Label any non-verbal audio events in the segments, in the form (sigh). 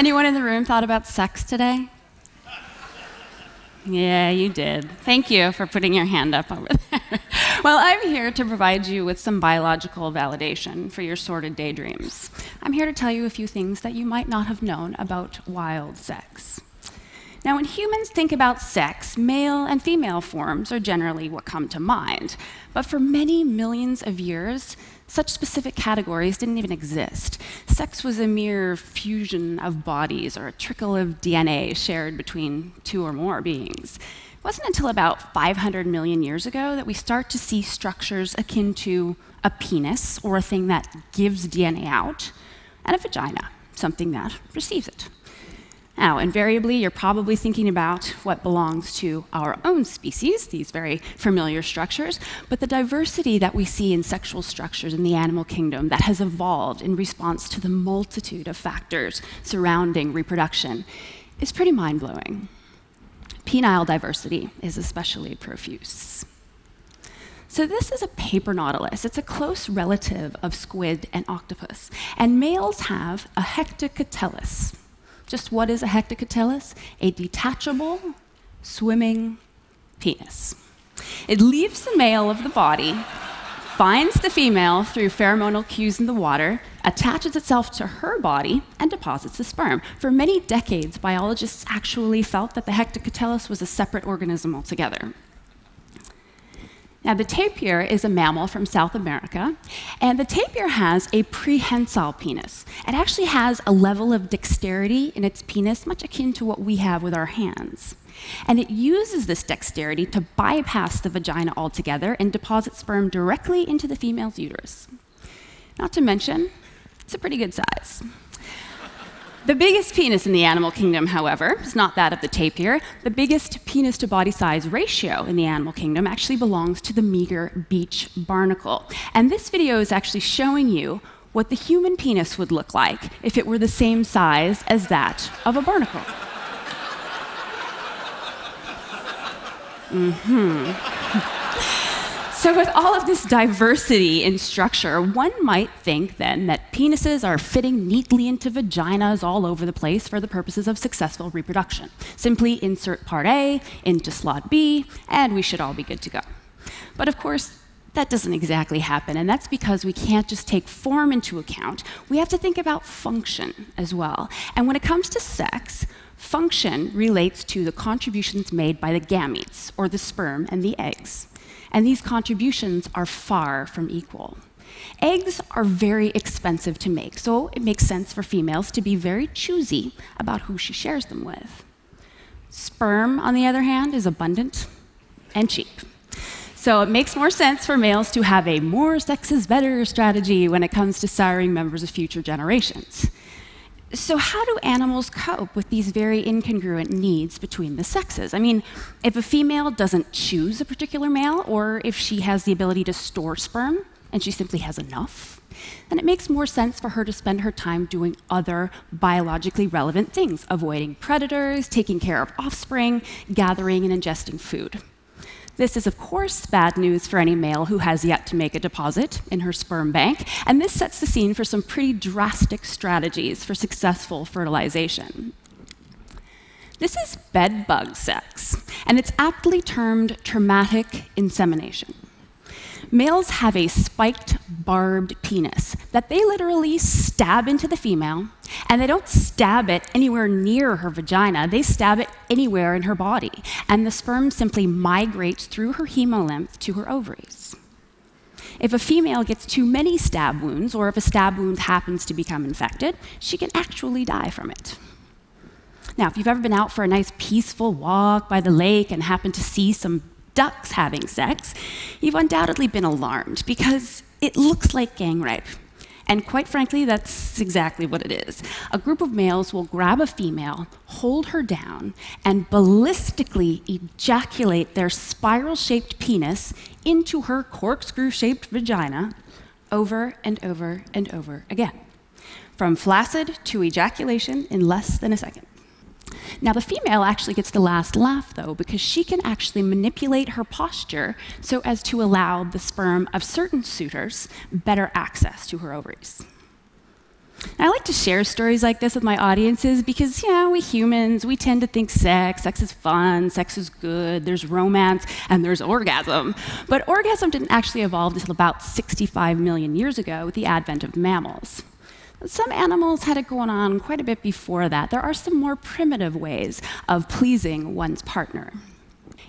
Anyone in the room thought about sex today? Yeah, you did. Thank you for putting your hand up over there. (laughs) well, I'm here to provide you with some biological validation for your sordid daydreams. I'm here to tell you a few things that you might not have known about wild sex. Now, when humans think about sex, male and female forms are generally what come to mind. But for many millions of years, such specific categories didn't even exist. Sex was a mere fusion of bodies or a trickle of DNA shared between two or more beings. It wasn't until about 500 million years ago that we start to see structures akin to a penis, or a thing that gives DNA out, and a vagina, something that receives it. Now, invariably, you're probably thinking about what belongs to our own species, these very familiar structures, but the diversity that we see in sexual structures in the animal kingdom that has evolved in response to the multitude of factors surrounding reproduction is pretty mind blowing. Penile diversity is especially profuse. So, this is a paper nautilus. It's a close relative of squid and octopus. And males have a hectocotylus, just what is a hectocotylus? A detachable, swimming penis. It leaves the male of the body, finds the female through pheromonal cues in the water, attaches itself to her body, and deposits the sperm. For many decades, biologists actually felt that the hectocotylus was a separate organism altogether. Now, the tapir is a mammal from South America, and the tapir has a prehensile penis. It actually has a level of dexterity in its penis, much akin to what we have with our hands. And it uses this dexterity to bypass the vagina altogether and deposit sperm directly into the female's uterus. Not to mention, it's a pretty good size. The biggest penis in the animal kingdom, however, is not that of the tapir. The biggest penis to body size ratio in the animal kingdom actually belongs to the meager beach barnacle. And this video is actually showing you what the human penis would look like if it were the same size as that of a barnacle. Mm-hmm. So, with all of this diversity in structure, one might think then that penises are fitting neatly into vaginas all over the place for the purposes of successful reproduction. Simply insert part A into slot B, and we should all be good to go. But of course, that doesn't exactly happen, and that's because we can't just take form into account. We have to think about function as well. And when it comes to sex, function relates to the contributions made by the gametes, or the sperm and the eggs and these contributions are far from equal. Eggs are very expensive to make, so it makes sense for females to be very choosy about who she shares them with. Sperm, on the other hand, is abundant and cheap. So it makes more sense for males to have a more sex is better strategy when it comes to siring members of future generations. So, how do animals cope with these very incongruent needs between the sexes? I mean, if a female doesn't choose a particular male, or if she has the ability to store sperm and she simply has enough, then it makes more sense for her to spend her time doing other biologically relevant things, avoiding predators, taking care of offspring, gathering and ingesting food. This is, of course, bad news for any male who has yet to make a deposit in her sperm bank, and this sets the scene for some pretty drastic strategies for successful fertilization. This is bedbug sex, and it's aptly termed traumatic insemination males have a spiked, barbed penis that they literally stab into the female, and they don't stab it anywhere near her vagina, they stab it anywhere in her body. And the sperm simply migrates through her hemolymph to her ovaries. If a female gets too many stab wounds, or if a stab wound happens to become infected, she can actually die from it. Now, if you've ever been out for a nice peaceful walk by the lake and happened to see some ducks having sex, you've undoubtedly been alarmed because it looks like gang rape. And quite frankly, that's exactly what it is. A group of males will grab a female, hold her down, and ballistically ejaculate their spiral shaped penis into her corkscrew shaped vagina over and over and over again. From flaccid to ejaculation in less than a second. Now, the female actually gets the last laugh, though, because she can actually manipulate her posture so as to allow the sperm of certain suitors better access to her ovaries. I like to share stories like this with my audiences because, you know, we humans, we tend to think sex, sex is fun, sex is good, there's romance, and there's orgasm. But orgasm didn't actually evolve until about 65 million years ago with the advent of mammals. Some animals had it going on quite a bit before that. There are some more primitive ways of pleasing one's partner.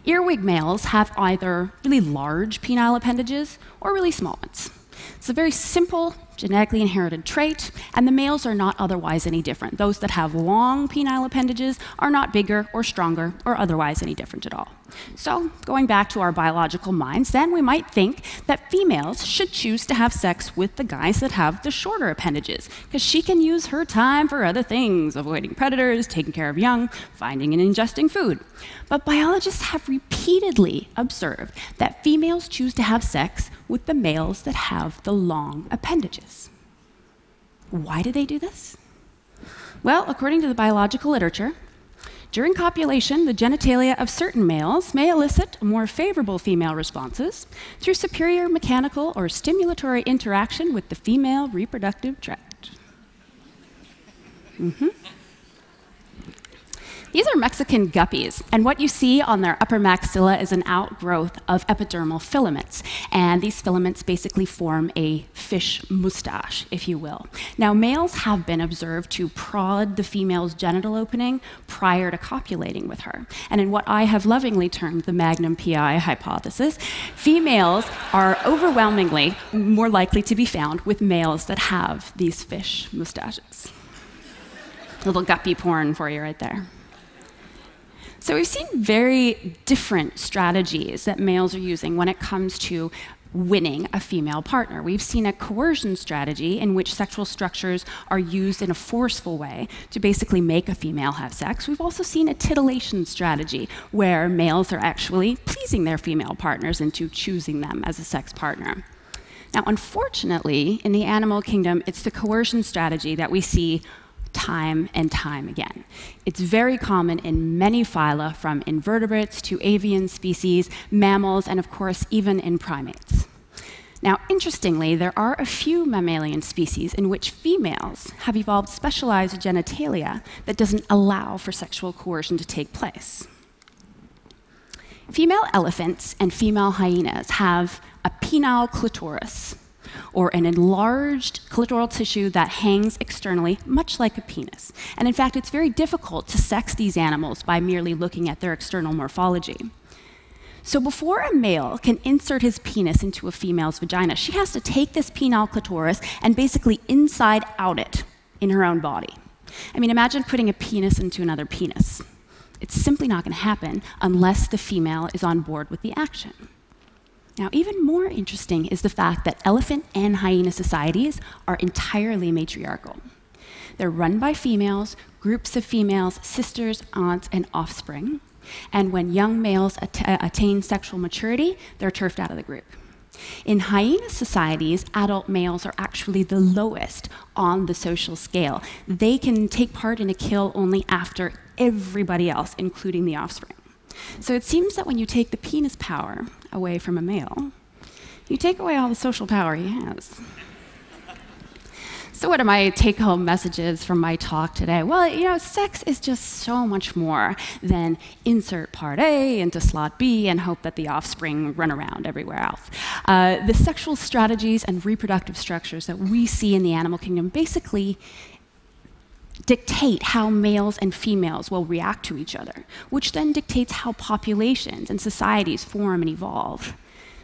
Earwig males have either really large penile appendages or really small ones. It's a very simple genetically inherited trait, and the males are not otherwise any different. Those that have long penile appendages are not bigger or stronger or otherwise any different at all. So, going back to our biological minds, then we might think that females should choose to have sex with the guys that have the shorter appendages, because she can use her time for other things, avoiding predators, taking care of young, finding and ingesting food. But biologists have repeatedly observed that females choose to have sex with the males that have the long appendages. Why do they do this? Well, according to the biological literature, during copulation, the genitalia of certain males may elicit more favorable female responses through superior mechanical or stimulatory interaction with the female reproductive tract. Mm-hmm. These are Mexican guppies, and what you see on their upper maxilla is an outgrowth of epidermal filaments. And these filaments basically form a fish mustache, if you will. Now, males have been observed to prod the female's genital opening prior to copulating with her. And in what I have lovingly termed the Magnum PI hypothesis, females are overwhelmingly more likely to be found with males that have these fish mustaches. Little guppy porn for you right there. So we've seen very different strategies that males are using when it comes to winning a female partner. We've seen a coercion strategy in which sexual structures are used in a forceful way to basically make a female have sex. We've also seen a titillation strategy where males are actually pleasing their female partners into choosing them as a sex partner. Now, unfortunately, in the animal kingdom, it's the coercion strategy that we see time and time again. It's very common in many phyla, from invertebrates to avian species, mammals, and of course, even in primates. Now, interestingly, there are a few mammalian species in which females have evolved specialized genitalia that doesn't allow for sexual coercion to take place. Female elephants and female hyenas have a penile clitoris, or an enlarged clitoral tissue that hangs externally, much like a penis. And in fact, it's very difficult to sex these animals by merely looking at their external morphology. So before a male can insert his penis into a female's vagina, she has to take this penile clitoris and basically inside out it in her own body. I mean, imagine putting a penis into another penis. It's simply not going to happen unless the female is on board with the action. Now, even more interesting is the fact that elephant and hyena societies are entirely matriarchal. They're run by females, groups of females, sisters, aunts, and offspring. And when young males at uh, attain sexual maturity, they're turfed out of the group. In hyena societies, adult males are actually the lowest on the social scale. They can take part in a kill only after everybody else, including the offspring. So it seems that when you take the penis power away from a male, you take away all the social power he has. So, what are my take home messages from my talk today? Well, you know, sex is just so much more than insert part A into slot B and hope that the offspring run around everywhere else. Uh, the sexual strategies and reproductive structures that we see in the animal kingdom basically dictate how males and females will react to each other, which then dictates how populations and societies form and evolve.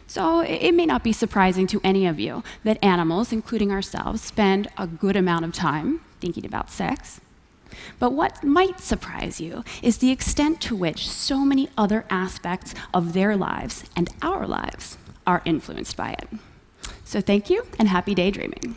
So it may not be surprising to any of you that animals, including ourselves, spend a good amount of time thinking about sex. But what might surprise you is the extent to which so many other aspects of their lives and our lives are influenced by it. So thank you and happy daydreaming.